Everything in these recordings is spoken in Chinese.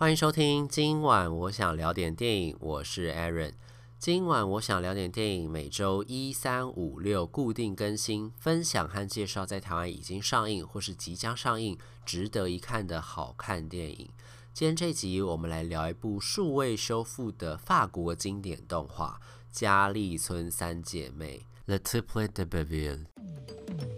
欢迎收听，今晚我想聊点电影，我是 Aaron。今晚我想聊点电影，每周一、三、五、六固定更新，分享和介绍在台湾已经上映或是即将上映、值得一看的好看电影。今天这集我们来聊一部数位修复的法国经典动画《嘉利村三姐妹》（The Triplet de Belleville）。《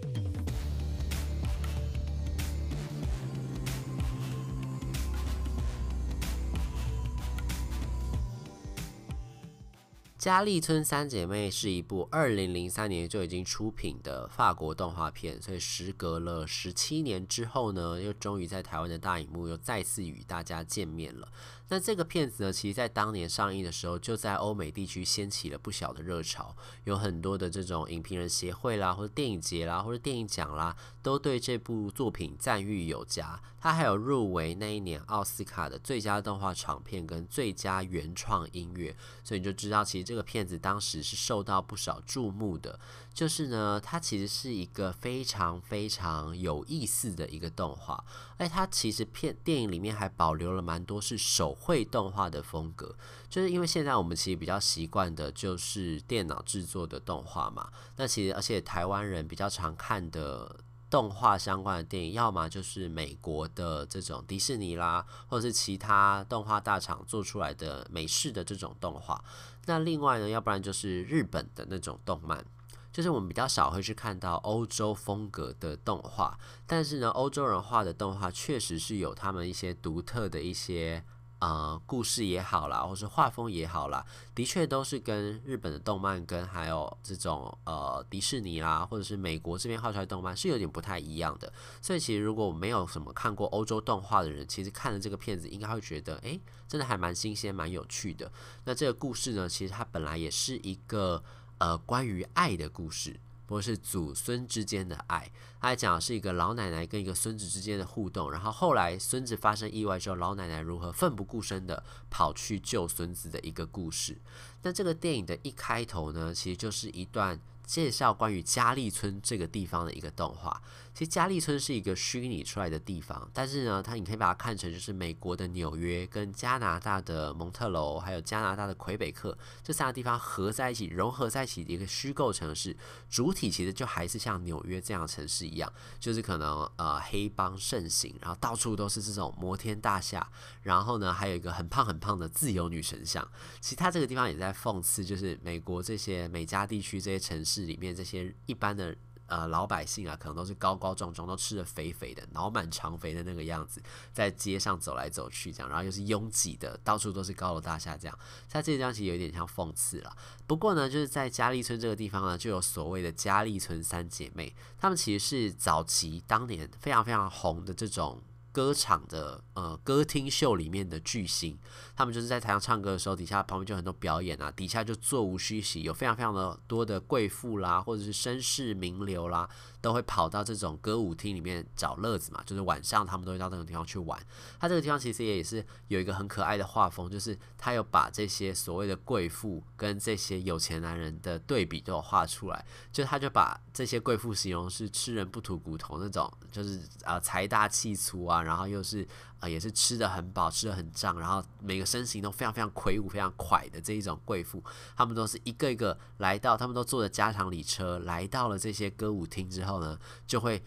嘉利村三姐妹》是一部二零零三年就已经出品的法国动画片，所以时隔了十七年之后呢，又终于在台湾的大荧幕又再次与大家见面了。那这个片子呢，其实在当年上映的时候，就在欧美地区掀起了不小的热潮，有很多的这种影评人协会啦，或者电影节啦，或者电影奖啦，都对这部作品赞誉有加。它还有入围那一年奥斯卡的最佳动画长片跟最佳原创音乐，所以你就知道，其实这个片子当时是受到不少注目的。就是呢，它其实是一个非常非常有意思的一个动画，哎，它其实片电影里面还保留了蛮多是手绘动画的风格，就是因为现在我们其实比较习惯的就是电脑制作的动画嘛，那其实而且台湾人比较常看的动画相关的电影，要么就是美国的这种迪士尼啦，或者是其他动画大厂做出来的美式的这种动画，那另外呢，要不然就是日本的那种动漫。就是我们比较少会去看到欧洲风格的动画，但是呢，欧洲人画的动画确实是有他们一些独特的一些呃故事也好啦，或是画风也好啦，的确都是跟日本的动漫跟还有这种呃迪士尼啦，或者是美国这边画出来的动漫是有点不太一样的。所以其实如果没有什么看过欧洲动画的人，其实看了这个片子应该会觉得，诶，真的还蛮新鲜、蛮有趣的。那这个故事呢，其实它本来也是一个。呃，关于爱的故事，或是祖孙之间的爱。他讲的是一个老奶奶跟一个孙子之间的互动，然后后来孙子发生意外之后，老奶奶如何奋不顾身的跑去救孙子的一个故事。那这个电影的一开头呢，其实就是一段。介绍关于嘉利村这个地方的一个动画。其实嘉利村是一个虚拟出来的地方，但是呢，它你可以把它看成就是美国的纽约跟加拿大的蒙特楼，还有加拿大的魁北克这三个地方合在一起、融合在一起的一个虚构城市。主体其实就还是像纽约这样的城市一样，就是可能呃黑帮盛行，然后到处都是这种摩天大厦，然后呢还有一个很胖很胖的自由女神像。其实它这个地方也在讽刺，就是美国这些美加地区这些城市。里面这些一般的呃老百姓啊，可能都是高高壮壮，都吃的肥肥的，脑满肠肥的那个样子，在街上走来走去这样，然后又是拥挤的，到处都是高楼大厦这样。在这张其实有点像讽刺了。不过呢，就是在嘉利村这个地方呢，就有所谓的嘉利村三姐妹，她们其实是早期当年非常非常红的这种。歌场的呃歌厅秀里面的巨星，他们就是在台上唱歌的时候，底下旁边就很多表演啊，底下就座无虚席，有非常非常的多的贵妇啦，或者是绅士名流啦，都会跑到这种歌舞厅里面找乐子嘛，就是晚上他们都会到那种地方去玩。他这个地方其实也是有一个很可爱的画风，就是他有把这些所谓的贵妇跟这些有钱男人的对比都有画出来，就他就把这些贵妇形容是吃人不吐骨头那种，就是啊财大气粗啊。然后又是啊、也是吃的很饱，吃的很胀，然后每个身形都非常非常魁梧、非常快的这一种贵妇，他们都是一个一个来到，他们都坐着加长礼车来到了这些歌舞厅之后呢，就会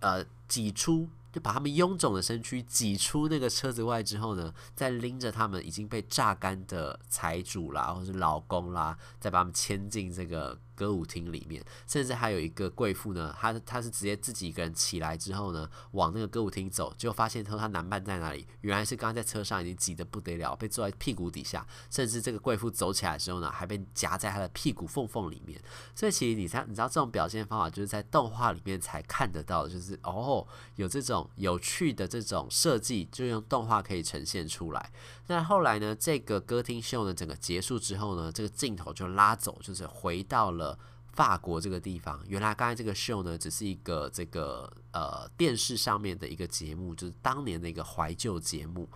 呃挤出。就把他们臃肿的身躯挤出那个车子外之后呢，再拎着他们已经被榨干的财主啦，或者是老公啦，再把他们牵进这个歌舞厅里面。甚至还有一个贵妇呢，她她是直接自己一个人起来之后呢，往那个歌舞厅走，结果发现说她男伴在哪里？原来是刚刚在车上已经挤得不得了，被坐在屁股底下。甚至这个贵妇走起来之后呢，还被夹在她的屁股缝缝里面。所以其实你猜，你知道这种表现方法就是在动画里面才看得到，就是哦，有这种。有趣的这种设计，就用动画可以呈现出来。那后来呢，这个歌厅秀呢，整个结束之后呢，这个镜头就拉走，就是回到了法国这个地方。原来刚才这个 show 呢，只是一个这个呃电视上面的一个节目，就是当年的一个怀旧节目。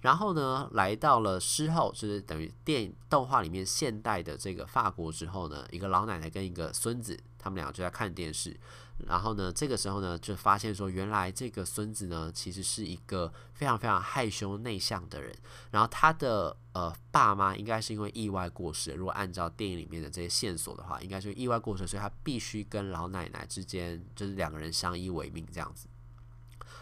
然后呢，来到了之后，就是等于电动画里面现代的这个法国之后呢，一个老奶奶跟一个孙子。他们两个就在看电视。然后呢，这个时候呢，就发现说，原来这个孙子呢，其实是一个非常非常害羞内向的人。然后他的呃爸妈应该是因为意外过世，如果按照电影里面的这些线索的话，应该是意外过世，所以他必须跟老奶奶之间就是两个人相依为命这样子。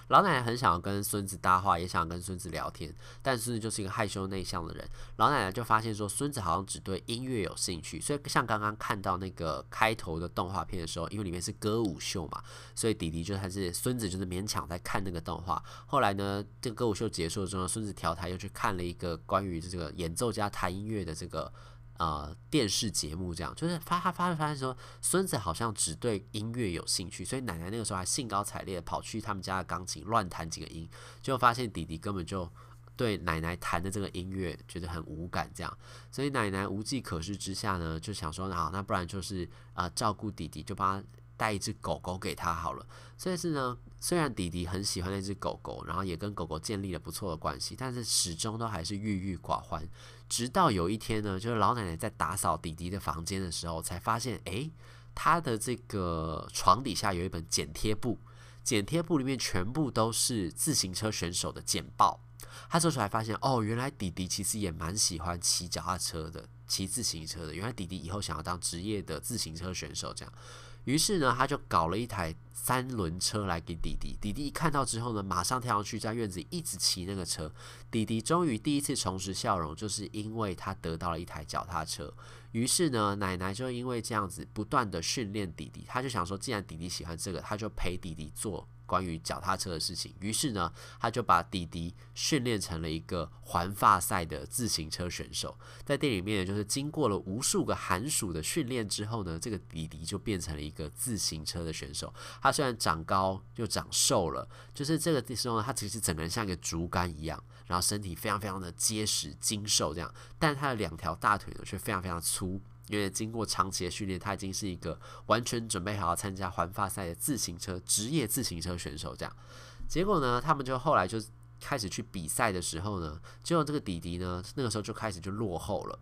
老奶奶很想要跟孙子搭话，也想跟孙子聊天，但孙子就是一个害羞内向的人。老奶奶就发现说，孙子好像只对音乐有兴趣，所以像刚刚看到那个开头的动画片的时候，因为里面是歌舞秀嘛，所以弟弟就还是孙子就是勉强在看那个动画。后来呢，这个歌舞秀结束之后，孙子调台又去看了一个关于这个演奏家弹音乐的这个。呃，电视节目这样，就是发他发发现说，孙子好像只对音乐有兴趣，所以奶奶那个时候还兴高采烈跑去他们家的钢琴乱弹几个音，就发现弟弟根本就对奶奶弹的这个音乐觉得很无感，这样，所以奶奶无计可施之下呢，就想说，好，那不然就是啊、照顾弟弟，就帮他带一只狗狗给他好了。所以是呢，虽然弟弟很喜欢那只狗狗，然后也跟狗狗建立了不错的关系，但是始终都还是郁郁寡欢。直到有一天呢，就是老奶奶在打扫弟弟的房间的时候，才发现，诶，他的这个床底下有一本剪贴簿，剪贴簿里面全部都是自行车选手的简报。他这时候才发现，哦，原来弟弟其实也蛮喜欢骑脚踏车的，骑自行车的。原来弟弟以后想要当职业的自行车选手，这样。于是呢，他就搞了一台三轮车来给弟弟。弟弟一看到之后呢，马上跳上去，在院子一直骑那个车。弟弟终于第一次重拾笑容，就是因为他得到了一台脚踏车。于是呢，奶奶就因为这样子不断的训练弟弟，他就想说，既然弟弟喜欢这个，他就陪弟弟做。关于脚踏车的事情，于是呢，他就把弟弟训练成了一个环法赛的自行车选手。在电影里面，就是经过了无数个寒暑的训练之后呢，这个弟弟就变成了一个自行车的选手。他虽然长高又长瘦了，就是这个时候呢，他其实整个人像一个竹竿一样，然后身体非常非常的结实精瘦这样，但他的两条大腿呢却非常非常粗。因为经过长期的训练，他已经是一个完全准备好要参加环法赛的自行车职业自行车选手。这样，结果呢，他们就后来就开始去比赛的时候呢，结果这个弟弟呢，那个时候就开始就落后了。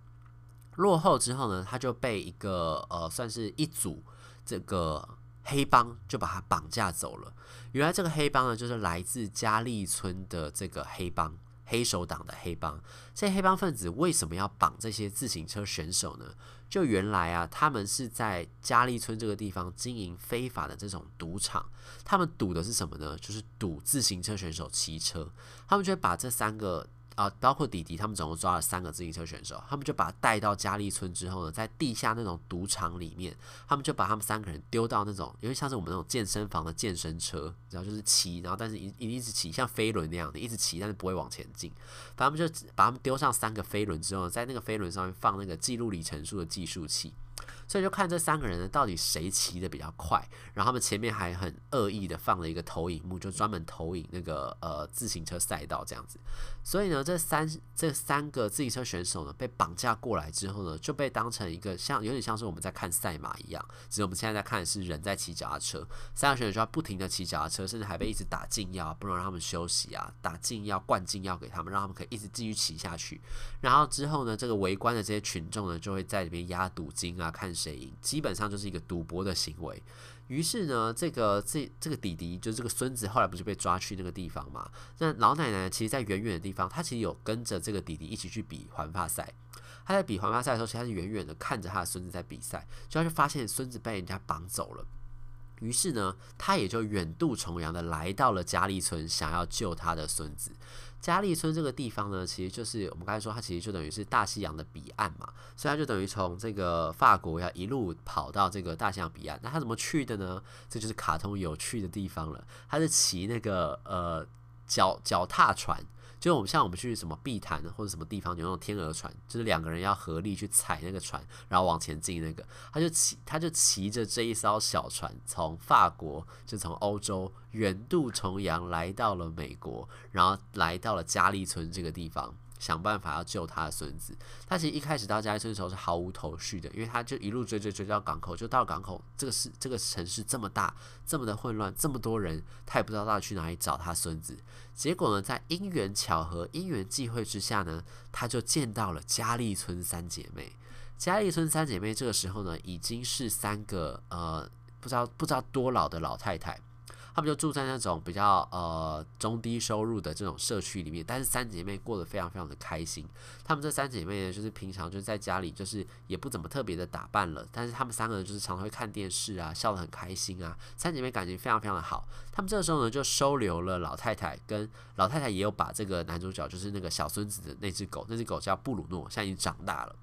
落后之后呢，他就被一个呃，算是一组这个黑帮就把他绑架走了。原来这个黑帮呢，就是来自嘉利村的这个黑帮。黑手党的黑帮，这些黑帮分子为什么要绑这些自行车选手呢？就原来啊，他们是在嘉利村这个地方经营非法的这种赌场，他们赌的是什么呢？就是赌自行车选手骑车，他们就会把这三个。啊，包括弟弟，他们总共抓了三个自行车选手，他们就把带到佳丽村之后呢，在地下那种赌场里面，他们就把他们三个人丢到那种，因为像是我们那种健身房的健身车，然后就是骑，然后但是一一直骑，像飞轮那样的，一直骑，但是不会往前进。反正他们就把他们丢上三个飞轮之后，在那个飞轮上面放那个记录里程数的计数器。所以就看这三个人呢，到底谁骑得比较快。然后他们前面还很恶意的放了一个投影幕，就专门投影那个呃自行车赛道这样子。所以呢，这三这三个自行车选手呢，被绑架过来之后呢，就被当成一个像有点像是我们在看赛马一样，只是我们现在在看的是人在骑脚踏车。三个选手就要不停的骑脚踏车，甚至还被一直打禁药，不能让他们休息啊，打禁药灌禁药给他们，让他们可以一直继续骑下去。然后之后呢，这个围观的这些群众呢，就会在里面压赌金啊，看。谁赢，基本上就是一个赌博的行为。于是呢，这个这这个弟弟，就是这个孙子，后来不是被抓去那个地方嘛？那老奶奶其实，在远远的地方，她其实有跟着这个弟弟一起去比环发赛。她在比环发赛的时候，其实她是远远的看着她的孙子在比赛，就她就发现孙子被人家绑走了。于是呢，他也就远渡重洋的来到了加利村，想要救他的孙子。加利村这个地方呢，其实就是我们刚才说，它其实就等于是大西洋的彼岸嘛，所以它就等于从这个法国要一路跑到这个大西洋彼岸。那他怎么去的呢？这就是卡通有趣的地方了。他是骑那个呃脚脚踏船。就我们像我们去什么碧潭或者什么地方有那种天鹅船，就是两个人要合力去踩那个船，然后往前进。那个他就骑他就骑着这一艘小船，从法国就从欧洲远渡重洋来到了美国，然后来到了加利村这个地方。想办法要救他的孙子。他其实一开始到佳丽村的时候是毫无头绪的，因为他就一路追追追到港口，就到港口。这个是这个城市这么大，这么的混乱，这么多人，他也不知道到底去哪里找他孙子。结果呢，在因缘巧合、因缘际会之下呢，他就见到了佳丽村三姐妹。佳丽村三姐妹这个时候呢，已经是三个呃，不知道不知道多老的老太太。他们就住在那种比较呃中低收入的这种社区里面，但是三姐妹过得非常非常的开心。她们这三姐妹呢，就是平常就是在家里就是也不怎么特别的打扮了，但是她们三个人就是常常会看电视啊，笑得很开心啊。三姐妹感情非常非常的好。她们这个时候呢，就收留了老太太，跟老太太也有把这个男主角就是那个小孙子的那只狗，那只狗叫布鲁诺，现在已经长大了。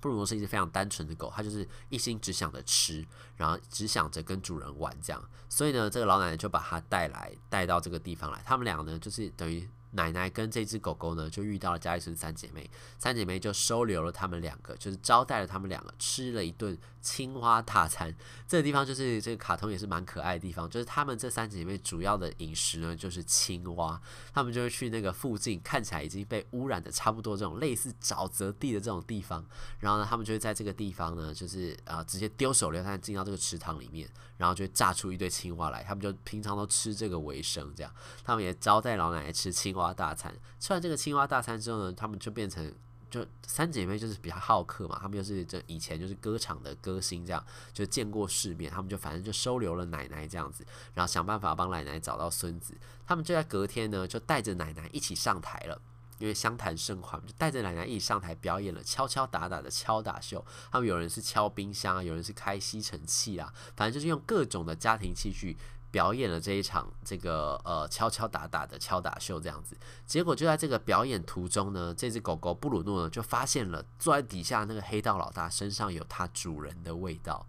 布鲁诺是一只非常单纯的狗，它就是一心只想着吃，然后只想着跟主人玩这样。所以呢，这个老奶奶就把它带来，带到这个地方来。他们俩呢，就是等于。奶奶跟这只狗狗呢，就遇到了佳丽村三姐妹，三姐妹就收留了他们两个，就是招待了他们两个，吃了一顿青蛙大餐。这个地方就是这个卡通也是蛮可爱的地方，就是他们这三姐妹主要的饮食呢，就是青蛙。他们就会去那个附近看起来已经被污染的差不多这种类似沼泽地的这种地方，然后呢，他们就会在这个地方呢，就是啊、呃、直接丢手榴弹进到这个池塘里面，然后就炸出一堆青蛙来。他们就平常都吃这个为生，这样他们也招待老奶奶吃青蛙蛙。青蛙大餐，吃完这个青蛙大餐之后呢，他们就变成就三姐妹，就是比较好客嘛。他们就是这以前就是歌场的歌星，这样就见过世面。他们就反正就收留了奶奶这样子，然后想办法帮奶奶找到孙子。他们就在隔天呢，就带着奶奶一起上台了，因为相谈甚欢，就带着奶奶一起上台表演了敲敲打打的敲打秀。他们有人是敲冰箱啊，有人是开吸尘器啊，反正就是用各种的家庭器具。表演了这一场这个呃敲敲打打的敲打秀这样子，结果就在这个表演途中呢，这只狗狗布鲁诺呢就发现了坐在底下那个黑道老大身上有他主人的味道，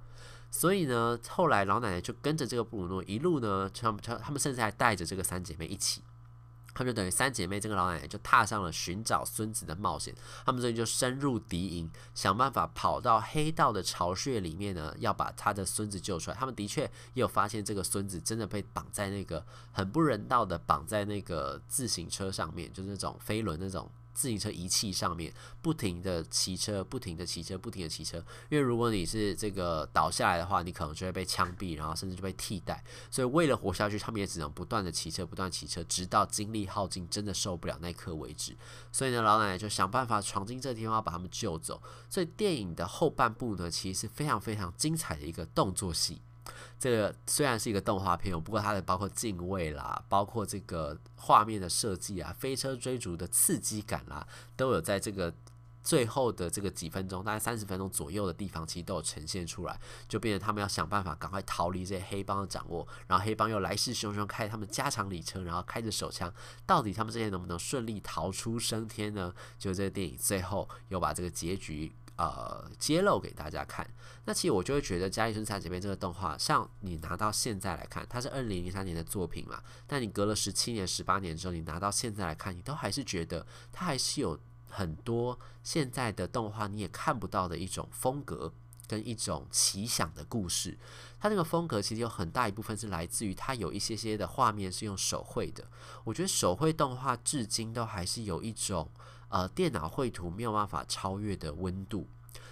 所以呢，后来老奶奶就跟着这个布鲁诺一路呢，他们他们甚至还带着这个三姐妹一起。他们就等于三姐妹，这个老奶奶就踏上了寻找孙子的冒险。他们这里就深入敌营，想办法跑到黑道的巢穴里面呢，要把他的孙子救出来。他们的确也有发现，这个孙子真的被绑在那个很不人道的绑在那个自行车上面，就是那种飞轮那种。自行车仪器上面不停的骑车，不停的骑车，不停的骑车。因为如果你是这个倒下来的话，你可能就会被枪毙，然后甚至就被替代。所以为了活下去，他们也只能不断的骑车，不断骑车，直到精力耗尽，真的受不了那一刻为止。所以呢，老奶奶就想办法闯进这个地方，把他们救走。所以电影的后半部呢，其实是非常非常精彩的一个动作戏。这个虽然是一个动画片，不过它的包括敬畏啦，包括这个画面的设计啊，飞车追逐的刺激感啦，都有在这个最后的这个几分钟，大概三十分钟左右的地方，其实都有呈现出来，就变成他们要想办法赶快逃离这些黑帮的掌握，然后黑帮又来势汹汹，开他们加长里程，然后开着手枪，到底他们这些能不能顺利逃出升天呢？就这个电影最后又把这个结局。呃，揭露给大家看。那其实我就会觉得《佳丽村三姐妹》这个动画，像你拿到现在来看，它是二零零三年的作品嘛，但你隔了十七年、十八年之后，你拿到现在来看，你都还是觉得它还是有很多现在的动画你也看不到的一种风格跟一种奇想的故事。它那个风格其实有很大一部分是来自于它有一些些的画面是用手绘的。我觉得手绘动画至今都还是有一种。呃，电脑绘图没有办法超越的温度，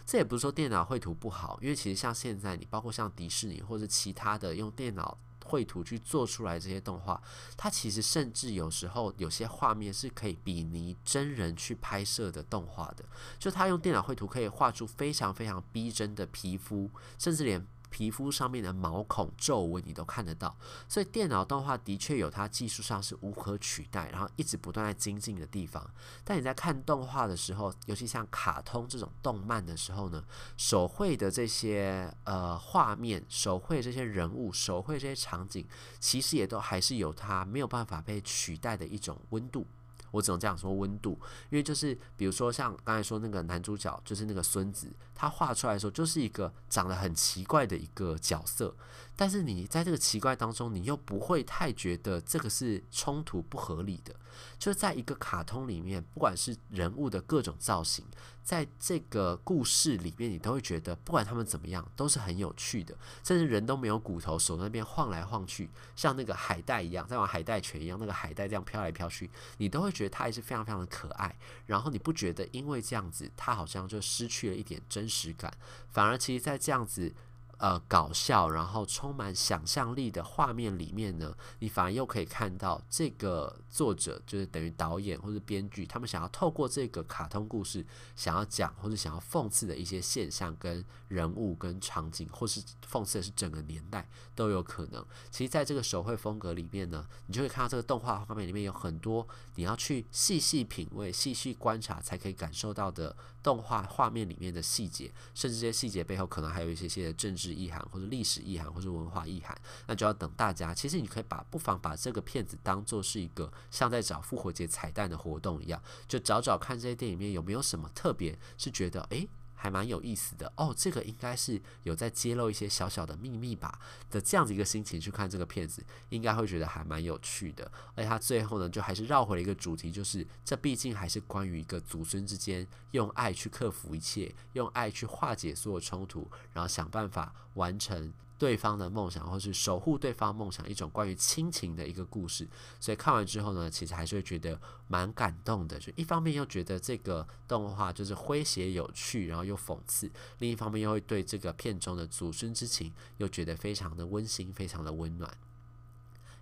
这也不是说电脑绘图不好，因为其实像现在你包括像迪士尼或者其他的用电脑绘图去做出来这些动画，它其实甚至有时候有些画面是可以比拟真人去拍摄的动画的，就它用电脑绘图可以画出非常非常逼真的皮肤，甚至连。皮肤上面的毛孔、皱纹你都看得到，所以电脑动画的确有它技术上是无可取代，然后一直不断在精进的地方。但你在看动画的时候，尤其像卡通这种动漫的时候呢，手绘的这些呃画面、手绘这些人物、手绘这些场景，其实也都还是有它没有办法被取代的一种温度。我只能这样说温度，因为就是比如说像刚才说那个男主角，就是那个孙子，他画出来的时候就是一个长得很奇怪的一个角色，但是你在这个奇怪当中，你又不会太觉得这个是冲突不合理的，就是在一个卡通里面，不管是人物的各种造型。在这个故事里面，你都会觉得不管他们怎么样，都是很有趣的。甚至人都没有骨头，手那边晃来晃去，像那个海带一样，在玩海带拳一样，那个海带这样飘来飘去，你都会觉得它还是非常非常的可爱。然后你不觉得因为这样子，它好像就失去了一点真实感，反而其实，在这样子呃，搞笑，然后充满想象力的画面里面呢，你反而又可以看到这个作者，就是等于导演或者编剧，他们想要透过这个卡通故事，想要讲或者想要讽刺的一些现象、跟人物、跟场景，或是讽刺的是整个年代都有可能。其实，在这个手绘风格里面呢，你就会看到这个动画画面里面有很多你要去细细品味、细细观察才可以感受到的动画画面里面的细节，甚至这些细节背后可能还有一些些的政治。意涵或者历史意涵或者文化意涵，那就要等大家。其实你可以把不妨把这个片子当做是一个像在找复活节彩蛋的活动一样，就找找看这些电影里面有没有什么特别是觉得诶。还蛮有意思的哦，这个应该是有在揭露一些小小的秘密吧的这样子一个心情去看这个片子，应该会觉得还蛮有趣的。而且他最后呢，就还是绕回了一个主题，就是这毕竟还是关于一个祖孙之间用爱去克服一切，用爱去化解所有冲突，然后想办法完成。对方的梦想，或是守护对方梦想，一种关于亲情的一个故事。所以看完之后呢，其实还是会觉得蛮感动的。就一方面又觉得这个动画就是诙谐有趣，然后又讽刺；另一方面又会对这个片中的祖孙之情又觉得非常的温馨，非常的温暖。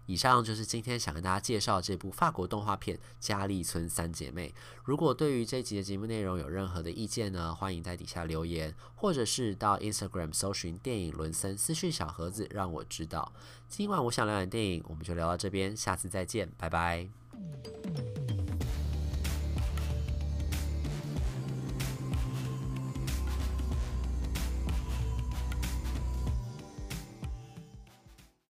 以上就是今天想跟大家介绍这部法国动画片《佳丽村三姐妹》。如果对于这集的节目内容有任何的意见呢，欢迎在底下留言，或者是到 Instagram 搜寻电影伦森私讯小盒子，让我知道。今晚我想聊点电影，我们就聊到这边，下次再见，拜拜。